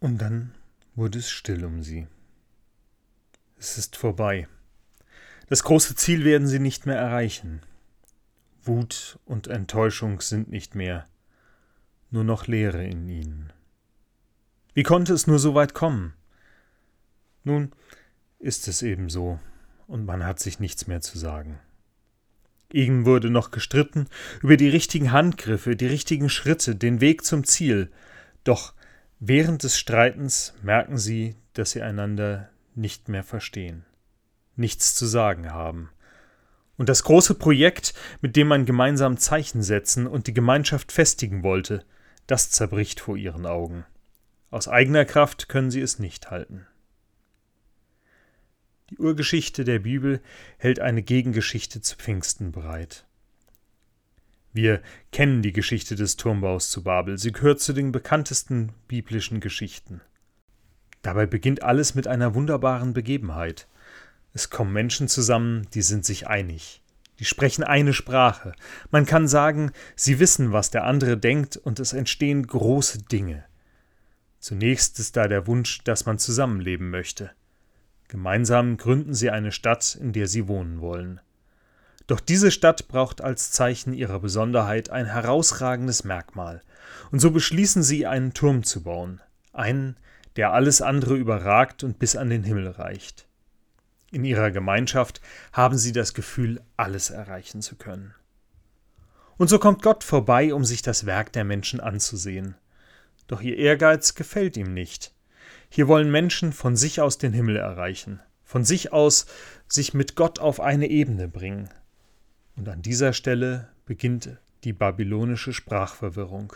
Und dann wurde es still um sie. Es ist vorbei. Das große Ziel werden sie nicht mehr erreichen. Wut und Enttäuschung sind nicht mehr, nur noch Leere in ihnen. Wie konnte es nur so weit kommen? Nun ist es eben so, und man hat sich nichts mehr zu sagen. Eben wurde noch gestritten über die richtigen Handgriffe, die richtigen Schritte, den Weg zum Ziel, doch während des Streitens merken sie, dass sie einander nicht mehr verstehen, nichts zu sagen haben. Und das große Projekt, mit dem man gemeinsam Zeichen setzen und die Gemeinschaft festigen wollte, das zerbricht vor ihren Augen. Aus eigener Kraft können sie es nicht halten. Die Urgeschichte der Bibel hält eine Gegengeschichte zu Pfingsten bereit. Wir kennen die Geschichte des Turmbaus zu Babel, sie gehört zu den bekanntesten biblischen Geschichten. Dabei beginnt alles mit einer wunderbaren Begebenheit. Es kommen Menschen zusammen, die sind sich einig. Die sprechen eine Sprache. Man kann sagen, sie wissen, was der andere denkt, und es entstehen große Dinge. Zunächst ist da der Wunsch, dass man zusammenleben möchte. Gemeinsam gründen sie eine Stadt, in der sie wohnen wollen. Doch diese Stadt braucht als Zeichen ihrer Besonderheit ein herausragendes Merkmal, und so beschließen sie, einen Turm zu bauen, einen, der alles andere überragt und bis an den Himmel reicht. In ihrer Gemeinschaft haben sie das Gefühl, alles erreichen zu können. Und so kommt Gott vorbei, um sich das Werk der Menschen anzusehen. Doch ihr Ehrgeiz gefällt ihm nicht. Hier wollen Menschen von sich aus den Himmel erreichen, von sich aus sich mit Gott auf eine Ebene bringen. Und an dieser Stelle beginnt die babylonische Sprachverwirrung.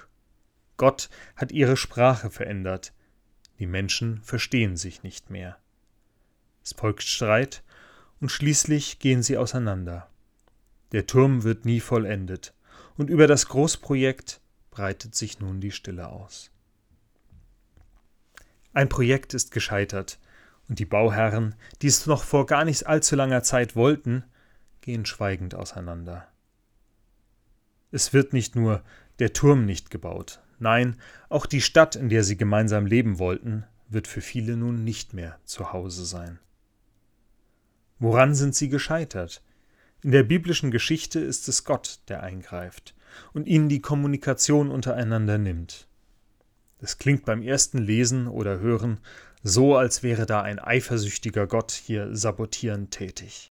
Gott hat ihre Sprache verändert, die Menschen verstehen sich nicht mehr. Es folgt Streit, und schließlich gehen sie auseinander. Der Turm wird nie vollendet, und über das Großprojekt breitet sich nun die Stille aus. Ein Projekt ist gescheitert, und die Bauherren, die es noch vor gar nicht allzu langer Zeit wollten, gehen schweigend auseinander. Es wird nicht nur der Turm nicht gebaut, nein, auch die Stadt, in der sie gemeinsam leben wollten, wird für viele nun nicht mehr zu Hause sein. Woran sind sie gescheitert? In der biblischen Geschichte ist es Gott, der eingreift und ihnen die Kommunikation untereinander nimmt. Es klingt beim ersten Lesen oder Hören so, als wäre da ein eifersüchtiger Gott hier sabotierend tätig.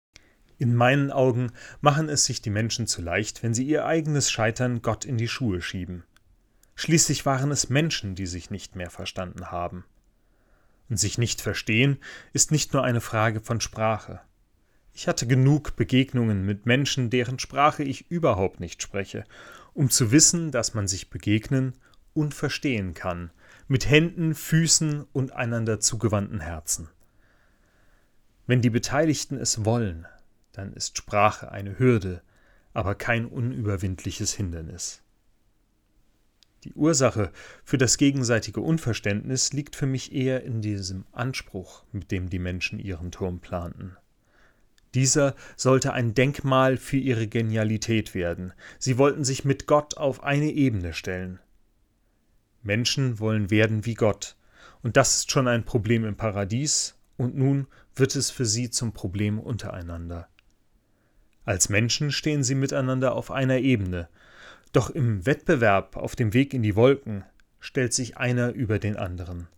In meinen Augen machen es sich die Menschen zu leicht, wenn sie ihr eigenes Scheitern Gott in die Schuhe schieben. Schließlich waren es Menschen, die sich nicht mehr verstanden haben. Und sich nicht verstehen ist nicht nur eine Frage von Sprache. Ich hatte genug Begegnungen mit Menschen, deren Sprache ich überhaupt nicht spreche, um zu wissen, dass man sich begegnen und verstehen kann, mit Händen, Füßen und einander zugewandten Herzen. Wenn die Beteiligten es wollen, dann ist Sprache eine Hürde, aber kein unüberwindliches Hindernis. Die Ursache für das gegenseitige Unverständnis liegt für mich eher in diesem Anspruch, mit dem die Menschen ihren Turm planten. Dieser sollte ein Denkmal für ihre Genialität werden. Sie wollten sich mit Gott auf eine Ebene stellen. Menschen wollen werden wie Gott. Und das ist schon ein Problem im Paradies, und nun wird es für sie zum Problem untereinander. Als Menschen stehen sie miteinander auf einer Ebene, doch im Wettbewerb auf dem Weg in die Wolken stellt sich einer über den anderen.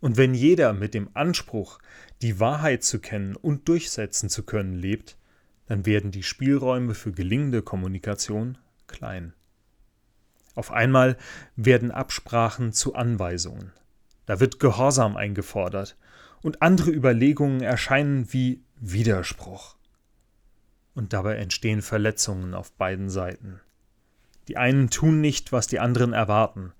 Und wenn jeder mit dem Anspruch, die Wahrheit zu kennen und durchsetzen zu können, lebt, dann werden die Spielräume für gelingende Kommunikation klein. Auf einmal werden Absprachen zu Anweisungen. Da wird Gehorsam eingefordert und andere Überlegungen erscheinen wie Widerspruch. Und dabei entstehen Verletzungen auf beiden Seiten. Die einen tun nicht, was die anderen erwarten.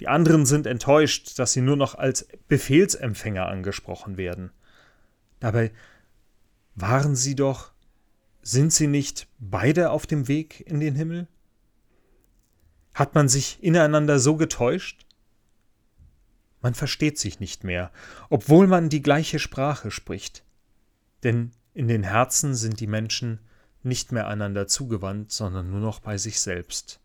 Die anderen sind enttäuscht, dass sie nur noch als Befehlsempfänger angesprochen werden. Dabei waren sie doch, sind sie nicht beide auf dem Weg in den Himmel? Hat man sich ineinander so getäuscht? Man versteht sich nicht mehr, obwohl man die gleiche Sprache spricht. Denn in den Herzen sind die Menschen nicht mehr einander zugewandt, sondern nur noch bei sich selbst.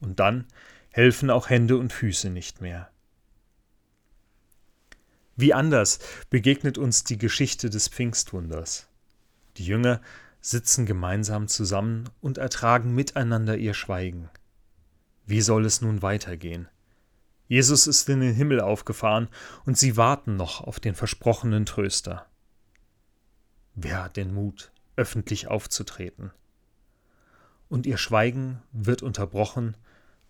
Und dann helfen auch Hände und Füße nicht mehr. Wie anders begegnet uns die Geschichte des Pfingstwunders. Die Jünger sitzen gemeinsam zusammen und ertragen miteinander ihr Schweigen. Wie soll es nun weitergehen? Jesus ist in den Himmel aufgefahren und sie warten noch auf den versprochenen Tröster. Wer hat den Mut, öffentlich aufzutreten? Und ihr Schweigen wird unterbrochen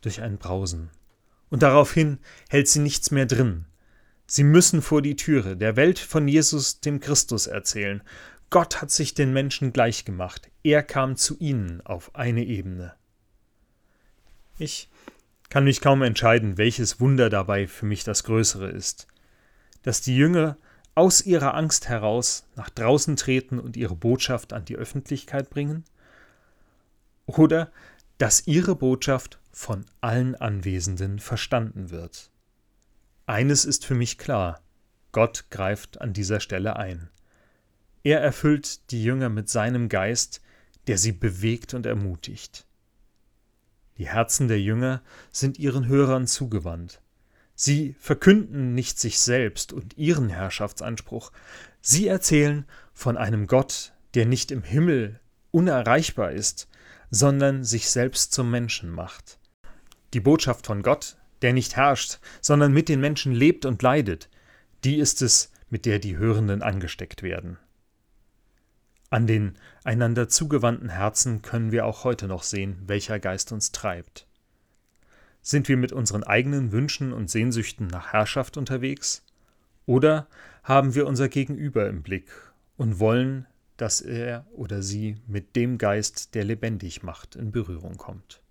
durch ein Brausen. Und daraufhin hält sie nichts mehr drin. Sie müssen vor die Türe der Welt von Jesus, dem Christus, erzählen. Gott hat sich den Menschen gleichgemacht. Er kam zu ihnen auf eine Ebene. Ich kann mich kaum entscheiden, welches Wunder dabei für mich das größere ist. Dass die Jünger aus ihrer Angst heraus nach draußen treten und ihre Botschaft an die Öffentlichkeit bringen? Oder dass ihre Botschaft von allen Anwesenden verstanden wird? Eines ist für mich klar, Gott greift an dieser Stelle ein. Er erfüllt die Jünger mit seinem Geist, der sie bewegt und ermutigt. Die Herzen der Jünger sind ihren Hörern zugewandt. Sie verkünden nicht sich selbst und ihren Herrschaftsanspruch, sie erzählen von einem Gott, der nicht im Himmel unerreichbar ist, sondern sich selbst zum Menschen macht. Die Botschaft von Gott, der nicht herrscht, sondern mit den Menschen lebt und leidet, die ist es, mit der die Hörenden angesteckt werden. An den einander zugewandten Herzen können wir auch heute noch sehen, welcher Geist uns treibt. Sind wir mit unseren eigenen Wünschen und Sehnsüchten nach Herrschaft unterwegs? Oder haben wir unser Gegenüber im Blick und wollen, dass er oder sie mit dem Geist, der lebendig macht, in Berührung kommt?